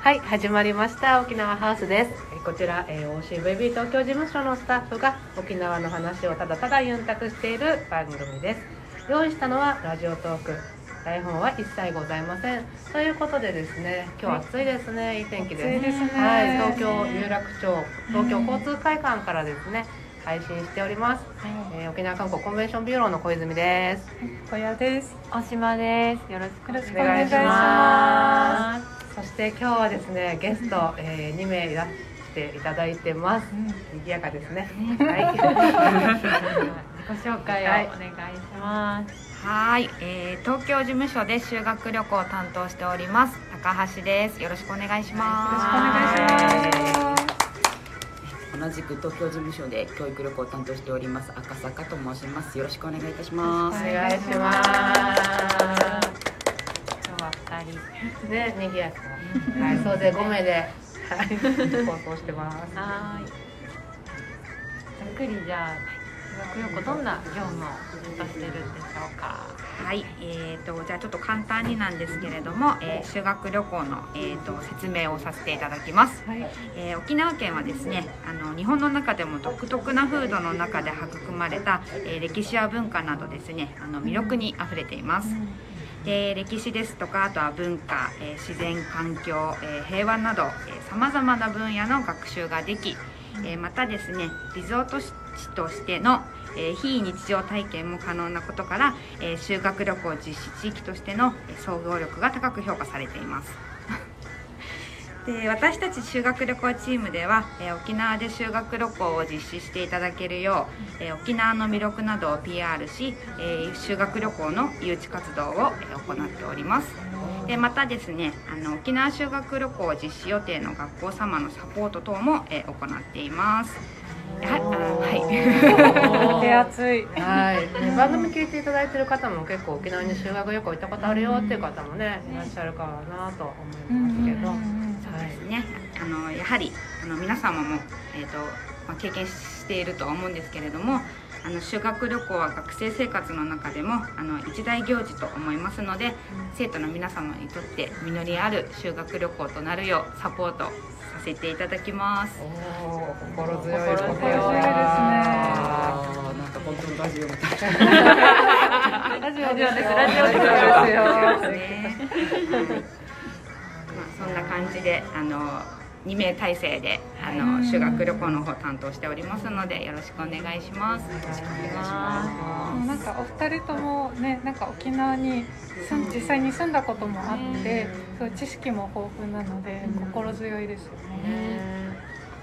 はい始まりました。沖縄ハウスです。えーこちら、えー、OCVB 東京事務所のスタッフが沖縄の話をただただユンタクしている番組です。用意したのはラジオトーク。台本は一切ございません。ということでですね今日暑いですね、い、い天気です。ね。はい、東京有楽町東京交通会館からですね配信しております、えー沖縄観光コンベンションビューローの小泉です。小屋です。大島です。よろしくお願いしますそして今日はですねゲスト、えー、2名いらしていただいてます。賑やかですね。はい。す。自己紹介をお願いします。はい、えー、東京事務所で修学旅行を担当しております高橋です。よろしくお願いします。よろしくお願いします。同じく東京事務所で教育旅行を担当しております赤坂と申します。よろしくお願いいたします。お願いします。ね賑やかはい総勢5名で。はい。放送してます。はーい。ざっくりじゃあ修学旅行どんな業務を担当してるんでしょうか。はい、えー、とじゃあちょっと簡単になんですけれども、えー修学旅行の、えー、と説明をさせていただきます、えー沖縄県はですねあの日本の中でも独特な風土の中で育まれた、えー歴史や文化などですねあの魅力にあふれています、で歴史ですとかあとは文化、えー自然環境、えー平和などさまざまな分野の学習ができ、えーまたですねリゾート地としての、え非日常体験も可能なことから、え修学旅行実施地域としての総合力が高く評価されています。で私たち修学旅行チームでは、えー沖縄で修学旅行を実施していただけるよう、えー沖縄の魅力などを PR し、えー修学旅行の誘致活動を、えー行っております。でまたですねあの沖縄修学旅行実施予定の学校様のサポート等も、えー行っています。ははい。手厚い。はい、ね番組聞いていただいてる方も結構沖縄に修学旅行行ったことあるよっていう方もねいらっしゃるからなと思いますけど、はりあの皆様もえっ、とまあ経験しているとは思うんですけれども、あの修学旅行は学生生活の中でもあの一大行事と思いますので、生徒の皆様にとって実りある修学旅行となるようサポートさせていただきます。心強い心強いですねなんか本当にラジオみたい ラジオですよ。ラジオですよね。はいまあそんな感じであの。2名体制であの修学旅行の方担当しておりますのでよろしくお願いします。よろしくお願いします。なんかお二人ともね、なんか沖縄に住ん実際に住んだこともあって、そう知識も豊富なので心強いですよね。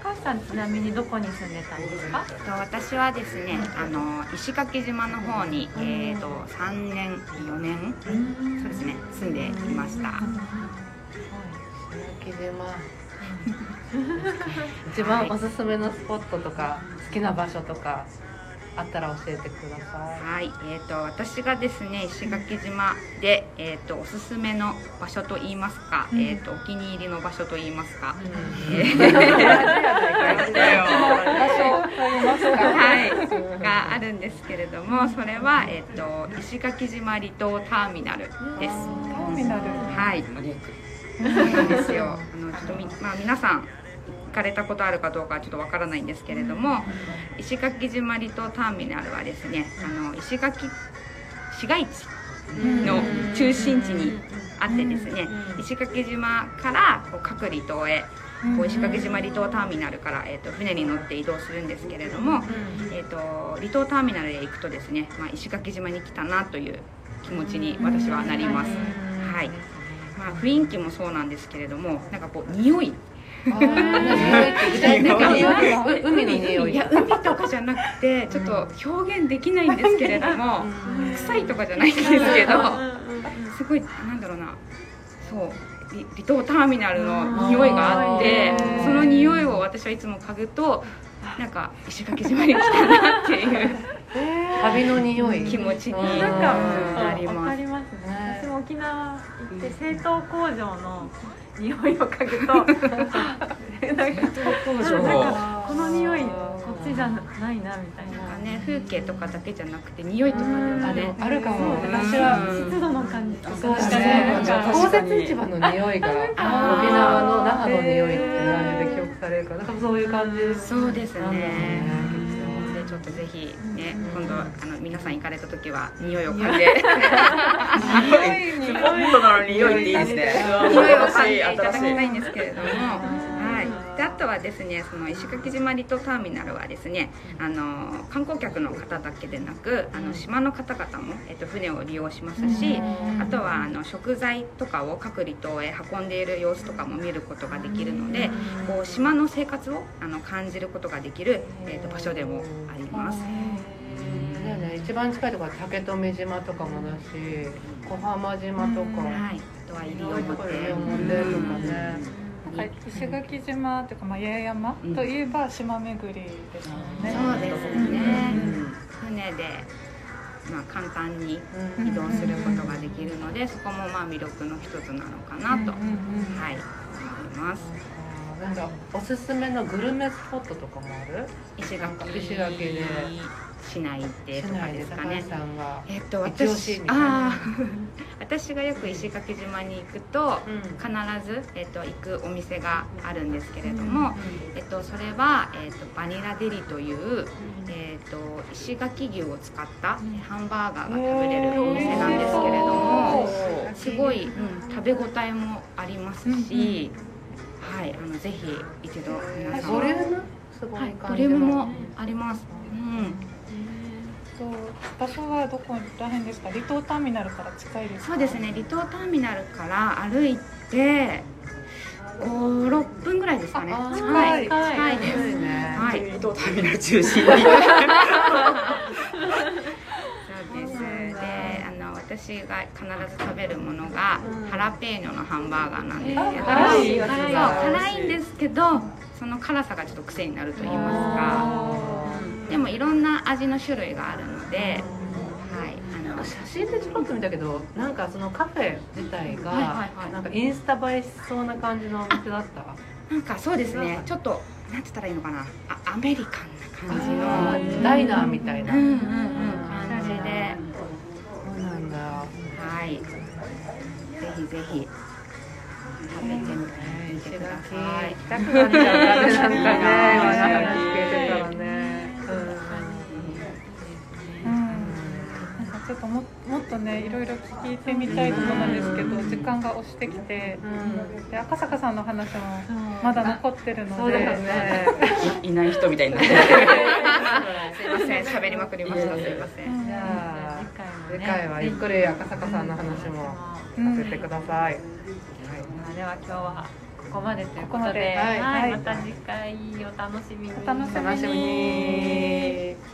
高橋さんちなみにどこに住んでたんですか？えっと私はですねあの石垣島の方に、えー、と3年4年そうですね住んでいました。木島 一番おすすめのスポットとか好きな場所とかあったら教えてくださはい、えー、と私がですね石垣島で、えー、とおすすめの場所といいますか、えー、とお気に入りの場所といいますか、い。えー場所と言いますか。はい、があるんですけれどもそれは、えー、と石垣島離島ターミナルです。ターミナル。はい、なんですよ。あのちょっとみまあ皆さん行かれたことあるかどうかはちょっとわからないんですけれども、石垣島離島ターミナルはですね、あの石垣市街地の中心地にあってですね、石垣島からこう各離島へ。こう石垣島離島ターミナルから、えー、と船に乗って移動するんですけれども、えー、と離島ターミナルへ行くとですね、まあ、石垣島に来たなという気持ちに私はなります。はいまあ、雰囲気もそうなんですけれどもなんかこう匂い。海の匂い。い。や海とかじゃなくてちょっと表現できないんですけれども臭いとかじゃないんですけどすごいなんだろうな。そう。離離島ターミナルの匂いがあってうんその匂はいつも嗅ぐとなんか石垣島に来たなっていう 旅の匂い。気持ちにうん。なりわます。かりますね。私も沖縄行って製糖工場の匂いを嗅ぐとなんかなんかこの匂いこっちじゃないなみたいな。ね風景とかだけじゃなくて匂いとかでもねあるかも私は湿度の感じとかそうなんかだねなんか公設市場の匂いが沖縄の那覇の匂いって感じで記憶されるからな。んかそういう感じですそうですねっとぜひね今度あの皆さん行かれた時は匂いを嗅いで。本当なのに匂いっていいですね匂いを嗅いでいただきたいんですけれども、はい、であとはですねその石垣島離島ターミナルはですねあの観光客の方だけでなくあの島の方々も、えっと、船を利用しますしあとはあの食材とかを各離島へ運んでいる様子とかも見ることができるのでこう島の生活をあの感じることができる、えっと、場所でもあります。だよね。一番近いところは竹富島とかもだし小浜島とか。はい、あとは西表とかねなんか石垣島っていうか、まあ、八重山といえば島巡りですもんね。そうですね、船で、まあ、簡単に移動することができるのでそこもまあ魅力の一つなのかなと、はい思いますなんかおすすめのグルメスポットとかもある？石垣。石垣で。市内って市とか内ですかね。えっと一押しみたいな。あー。私がよく石垣島に行くとうん。必ず、えっと、行くお店があるんですけれども、えっと、それは、えっと、バニラデリという、えっと、石垣牛を使ったハンバーガーが食べれるお店なんですけれどもすごい、うん、食べ応えもありますし、はい、あのぜひ一度皆さん。ボリュームすごいはい、感じのボリュームもあります。うん、と場所はどこら辺ですか？離島ターミナルから近いですか？そうですね。離島ターミナルから歩いて56分ぐらいですかね。近い。近い近いですね。はい。離島ターミナル中心 私が必ず食べるものがハラペーニョのハンバーガーなんですけど、辛い。んですけどその辛さがちょっと癖になると言いますか。でもいろんな味の種類があるので、はい、あの写真でちょろっと見たけどなんかそのカフェ自体が、はいはいはい。なんかインスタ映えしそうな感じのお店だった？なんかそうですね。ちょっとなんて言ったらいいのかな。あアメリカンな感じの。ダイナーみたいな、うんうんうん感じでそうなんだはいぜひぜひ。食べてみてください。たくなっちゃうなんかね今話聞けてたらね。うん。なんかちょっとももっとねいろいろ聞いてみたいところなんですけど時間が押してきてで赤坂さんの話もまだ残ってるので。ね。いない人みたいになってすいません喋りまくりました。すいません。じゃあ次次回はゆっくり赤坂さんの話も。させてください、まあでは今日はここまでということでここまで。はい。はい。はい。また次回お楽しみに。お楽しみ楽しみに